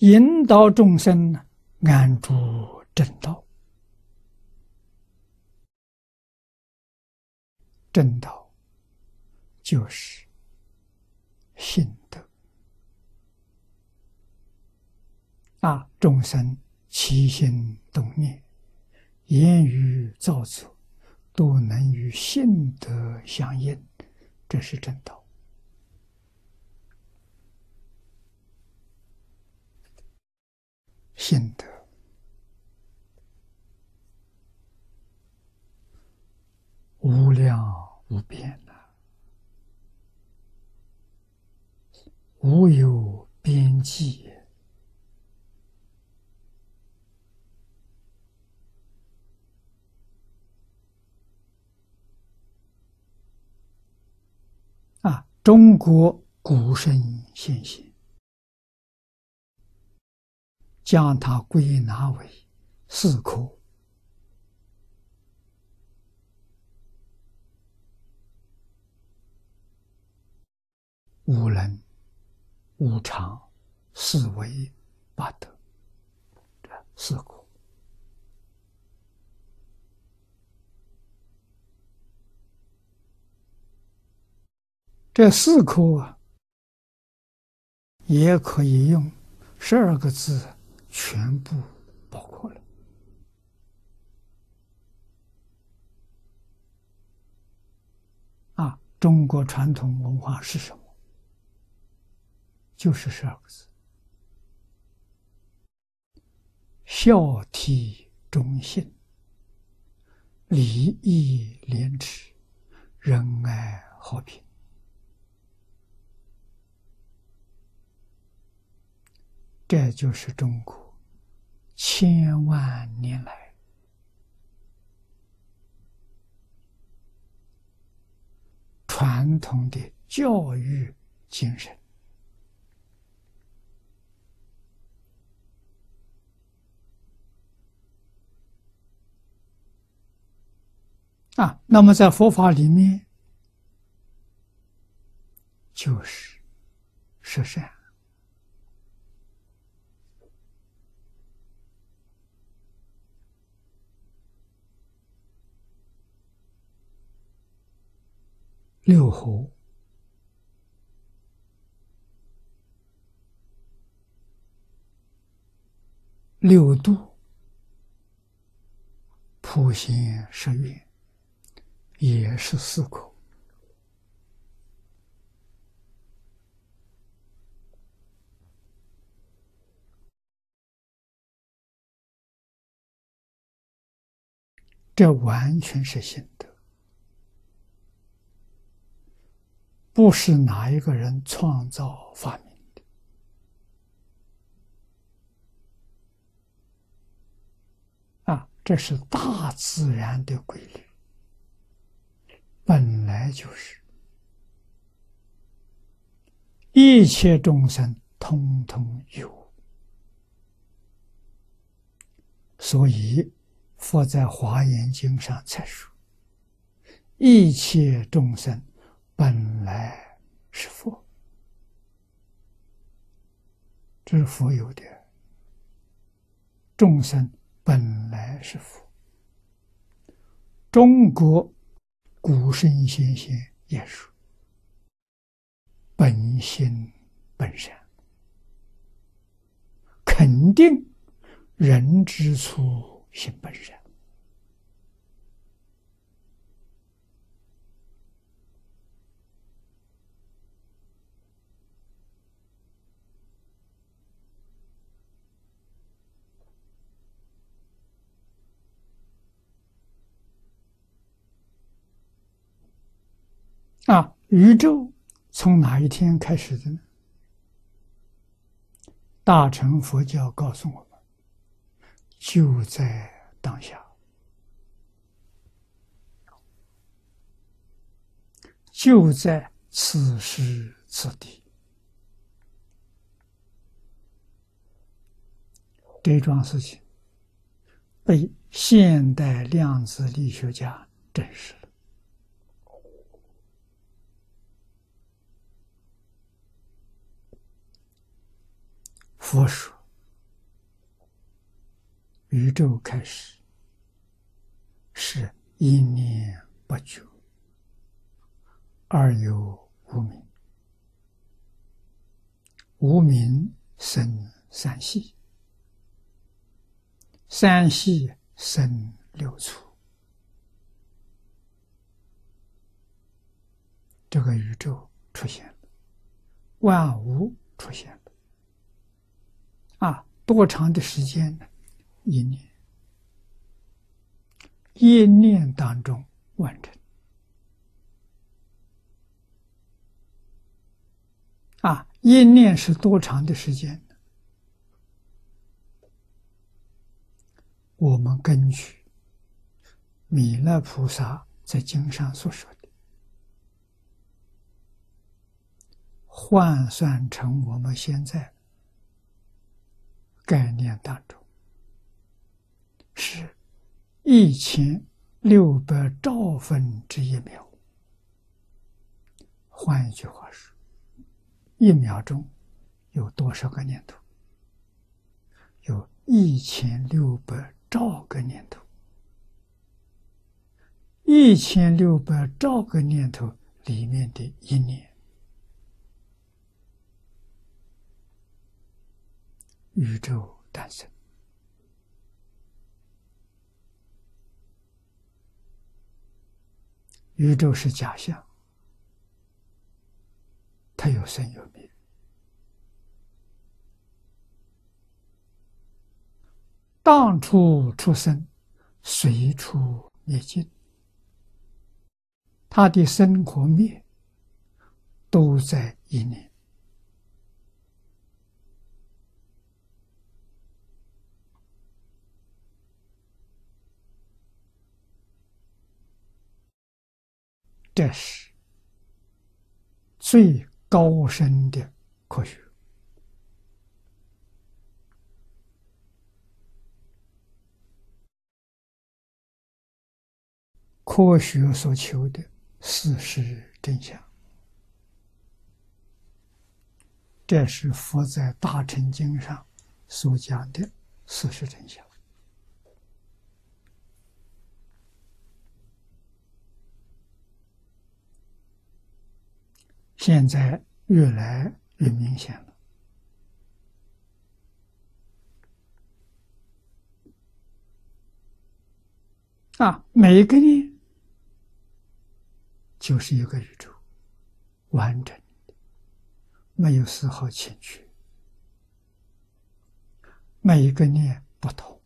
引导众生，安住正道。正道就是信德啊！众生起心动念、言语造作，都能与信德相应，这是正道。信德无量无边呐，无有边际啊！中国古圣先贤。将它归纳为四科：无能、无常、四维、八德。这四科，这四科啊，也可以用十二个字。全部包括了啊！中国传统文化是什么？就是十二个字：孝悌忠信、礼义廉耻、仁爱和平。这就是中国。千万年来，传统的教育精神啊，那么在佛法里面，就是十善。六合、六度、普贤十愿，也是四口。这完全是心得。不是哪一个人创造发明的啊！这是大自然的规律，本来就是一切众生通通有，所以佛在《华严经》上才说：一切众生。本来是佛，这是佛有的。众生本来是佛，中国古圣先贤也说：“本心本善，肯定人之初性本善。”宇宙从哪一天开始的呢？大乘佛教告诉我们，就在当下，就在此时此地。这桩事情被现代量子力学家证实。佛说：“宇宙开始是一念不觉，二有无明，无明生三系，三系生六处，这个宇宙出现了，万物出现了，啊，多长的时间呢？一念，一念当中完成。啊，一念是多长的时间呢？我们根据弥勒菩萨在经上所说的，换算成我们现在概念当中。是一千六百兆分之一秒。换一句话说，一秒钟有多少个念头？有一千六百兆个念头。一千六百兆个念头里面的一念，宇宙诞生。宇宙是假象，它有生有灭，当处出生，随处灭尽，它的生和灭都在一念。这是最高深的科学。科学所求的事实真相，这是佛在《大乘经》上所讲的事实真相。现在越来越明显了啊！每一个念就是一个宇宙，完整的，没有丝毫欠缺。每一个念不同，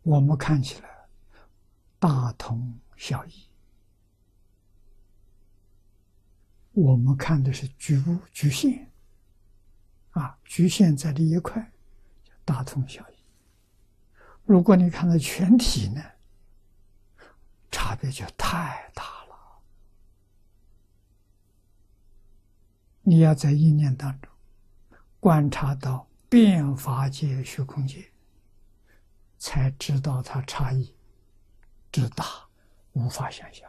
我们看起来大同小异。我们看的是局部局限，啊，局限在这一块，大同小异。如果你看到全体呢，差别就太大了。你要在意念当中观察到变法界、虚空界，才知道它差异之大，无法想象。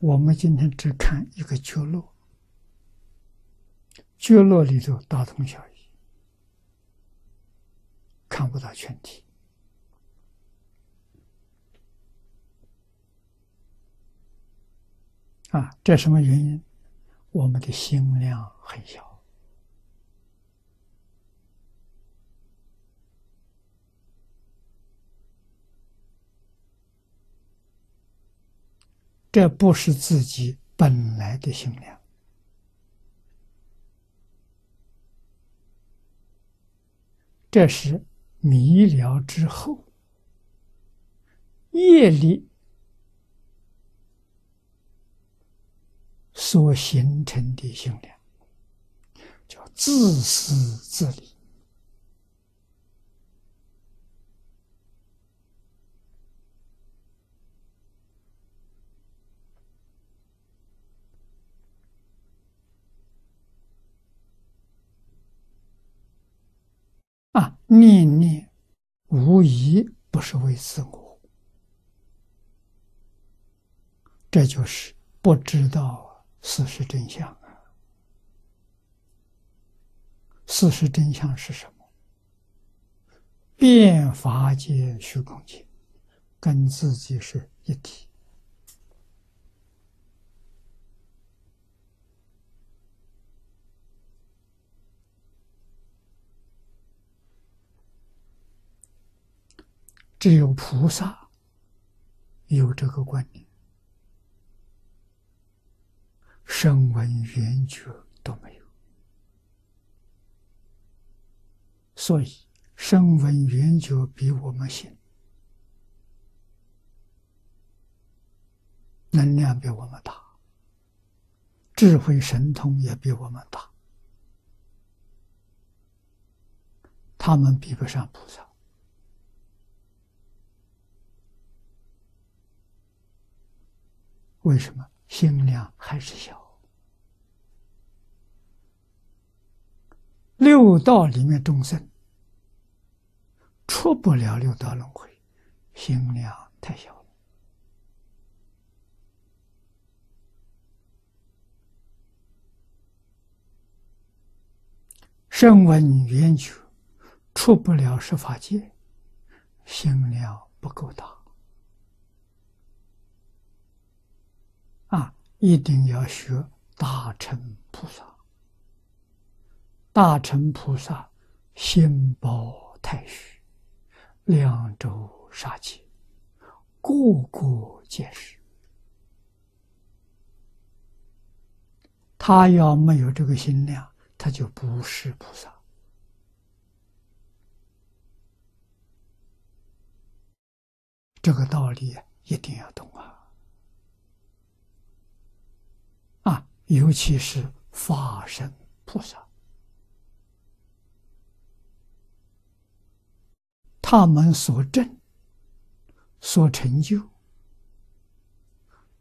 我们今天只看一个角落，角落里头大同小异，看不到全体。啊，这什么原因？我们的心量很小。这不是自己本来的心量，这是迷了之后夜里所形成的心量，叫自私自利。啊，念念无疑不是为自我，这就是不知道事实真相啊。事实真相是什么？变法界虚空界，跟自己是一体。只有菩萨有这个观念，声闻缘觉都没有，所以声闻缘觉比我们行，能量比我们大，智慧神通也比我们大，他们比不上菩萨。为什么心量还是小？六道里面众生出不了六道轮回，心量太小了。声闻缘觉出不了十法界，心量不够大。一定要学大乘菩萨。大乘菩萨心包太虚，两周杀气，个个皆是。他要没有这个心量，他就不是菩萨。这个道理一定要懂啊。尤其是法身菩萨，他们所证、所成就，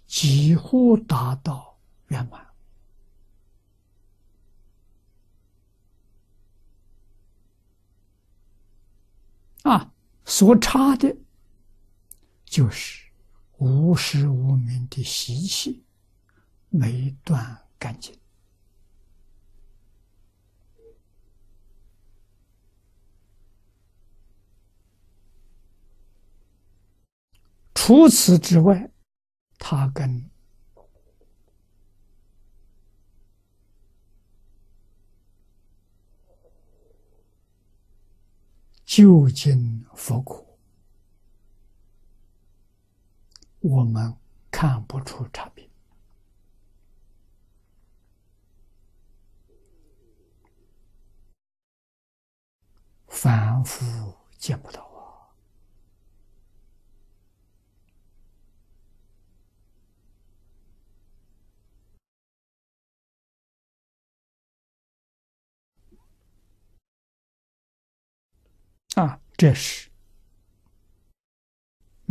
几乎达到圆满。啊，所差的，就是无时无明的习气。没断干净。除此之外，他跟究竟佛果，我们看不出差别。反复见不到啊！啊，这是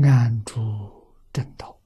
安住正道。